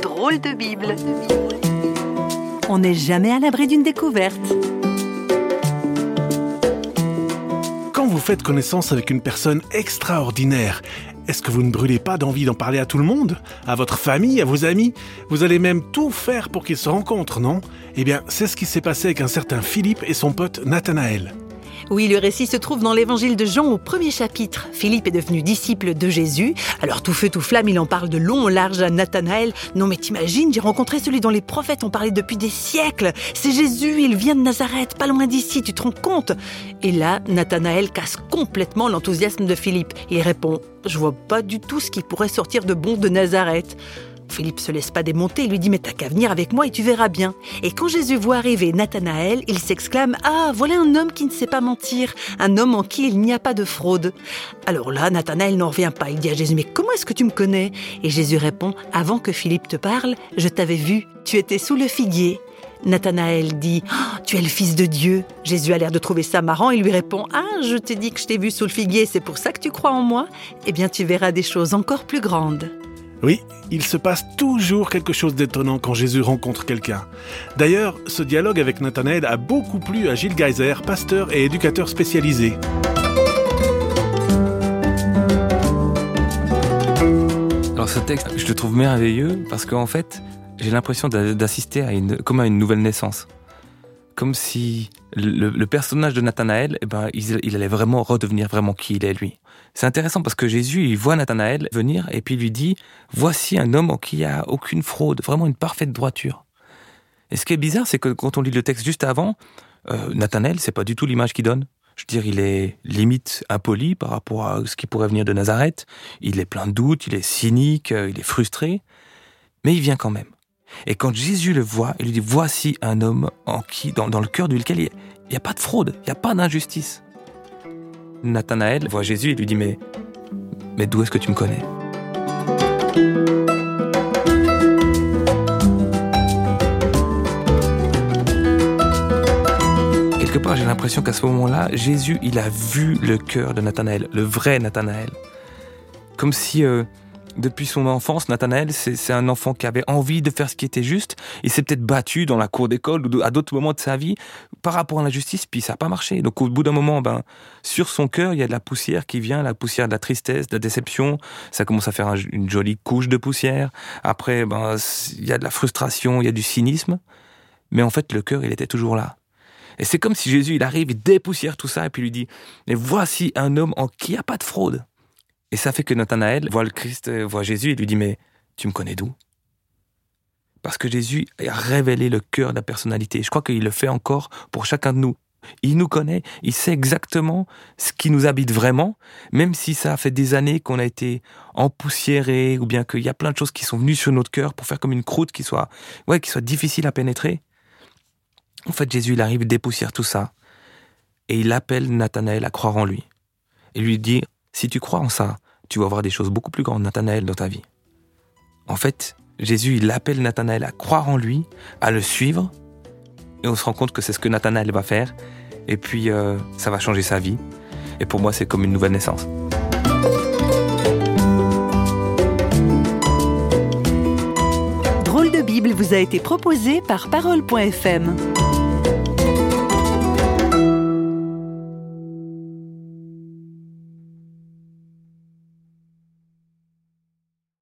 Drôle de Bible. On n'est jamais à l'abri d'une découverte. Quand vous faites connaissance avec une personne extraordinaire, est-ce que vous ne brûlez pas d'envie d'en parler à tout le monde? À votre famille, à vos amis? Vous allez même tout faire pour qu'ils se rencontrent, non? Eh bien, c'est ce qui s'est passé avec un certain Philippe et son pote Nathanaël. Oui, le récit se trouve dans l'évangile de Jean au premier chapitre. Philippe est devenu disciple de Jésus. Alors tout feu, tout flamme, il en parle de long en large à Nathanaël. Non mais t'imagines, j'ai rencontré celui dont les prophètes ont parlé depuis des siècles. C'est Jésus, il vient de Nazareth, pas loin d'ici, tu te rends compte? Et là, Nathanaël casse complètement l'enthousiasme de Philippe. Il répond, je vois pas du tout ce qui pourrait sortir de bon de Nazareth. Philippe se laisse pas démonter, il lui dit Mais t'as qu'à venir avec moi et tu verras bien. Et quand Jésus voit arriver Nathanaël, il s'exclame Ah, voilà un homme qui ne sait pas mentir, un homme en qui il n'y a pas de fraude. Alors là, Nathanaël n'en revient pas. Il dit à Jésus Mais comment est-ce que tu me connais? Et Jésus répond Avant que Philippe te parle, je t'avais vu, tu étais sous le figuier. Nathanaël dit oh, Tu es le Fils de Dieu. Jésus a l'air de trouver ça marrant. Il lui répond Ah, je t'ai dit que je t'ai vu sous le figuier, c'est pour ça que tu crois en moi Eh bien, tu verras des choses encore plus grandes. Oui, il se passe toujours quelque chose d'étonnant quand Jésus rencontre quelqu'un. D'ailleurs, ce dialogue avec Nathanaël a beaucoup plu à Gilles Geiser, pasteur et éducateur spécialisé. Alors ce texte, je le trouve merveilleux parce qu'en fait, j'ai l'impression d'assister à une, comme à une nouvelle naissance. Comme si le, personnage de Nathanaël, eh ben, il allait vraiment redevenir vraiment qui il est lui. C'est intéressant parce que Jésus, il voit Nathanaël venir et puis il lui dit, voici un homme en qui il n'y a aucune fraude, vraiment une parfaite droiture. Et ce qui est bizarre, c'est que quand on lit le texte juste avant, euh, Nathanaël, c'est pas du tout l'image qu'il donne. Je veux dire, il est limite impoli par rapport à ce qui pourrait venir de Nazareth. Il est plein de doutes, il est cynique, euh, il est frustré. Mais il vient quand même. Et quand Jésus le voit, il lui dit, voici un homme en qui, dans, le cœur duquel il n'y a pas de fraude, il n'y a pas d'injustice. Nathanaël voit Jésus et lui dit Mais, mais d'où est-ce que tu me connais? Quelque part, j'ai l'impression qu'à ce moment-là, Jésus, il a vu le cœur de Nathanaël, le vrai Nathanaël. Comme si euh, depuis son enfance, Nathanaël, c'est un enfant qui avait envie de faire ce qui était juste. Il s'est peut-être battu dans la cour d'école ou à d'autres moments de sa vie par rapport à la justice, puis ça n'a pas marché. Donc au bout d'un moment, ben, sur son cœur, il y a de la poussière qui vient, la poussière de la tristesse, de la déception. Ça commence à faire une jolie couche de poussière. Après, ben, il y a de la frustration, il y a du cynisme. Mais en fait, le cœur, il était toujours là. Et c'est comme si Jésus, il arrive, il dépoussière tout ça et puis lui dit, mais voici un homme en qui il n'y a pas de fraude. Et ça fait que Nathanaël voit le Christ, euh, voit Jésus et lui dit Mais tu me connais d'où? Parce que Jésus a révélé le cœur de la personnalité. Je crois qu'il le fait encore pour chacun de nous. Il nous connaît, il sait exactement ce qui nous habite vraiment, même si ça fait des années qu'on a été empoussiéré, ou bien qu'il y a plein de choses qui sont venues sur notre cœur pour faire comme une croûte qui soit, ouais, qui soit difficile à pénétrer. En fait, Jésus, il arrive, dépoussière tout ça, et il appelle Nathanaël à croire en lui. Et lui dit, si tu crois en ça, tu vas voir des choses beaucoup plus grandes, Nathanaël, dans ta vie. En fait, Jésus, il appelle Nathanaël à croire en lui, à le suivre, et on se rend compte que c'est ce que Nathanaël va faire, et puis euh, ça va changer sa vie. Et pour moi, c'est comme une nouvelle naissance. Drôle de Bible vous a été proposé par Parole.fm.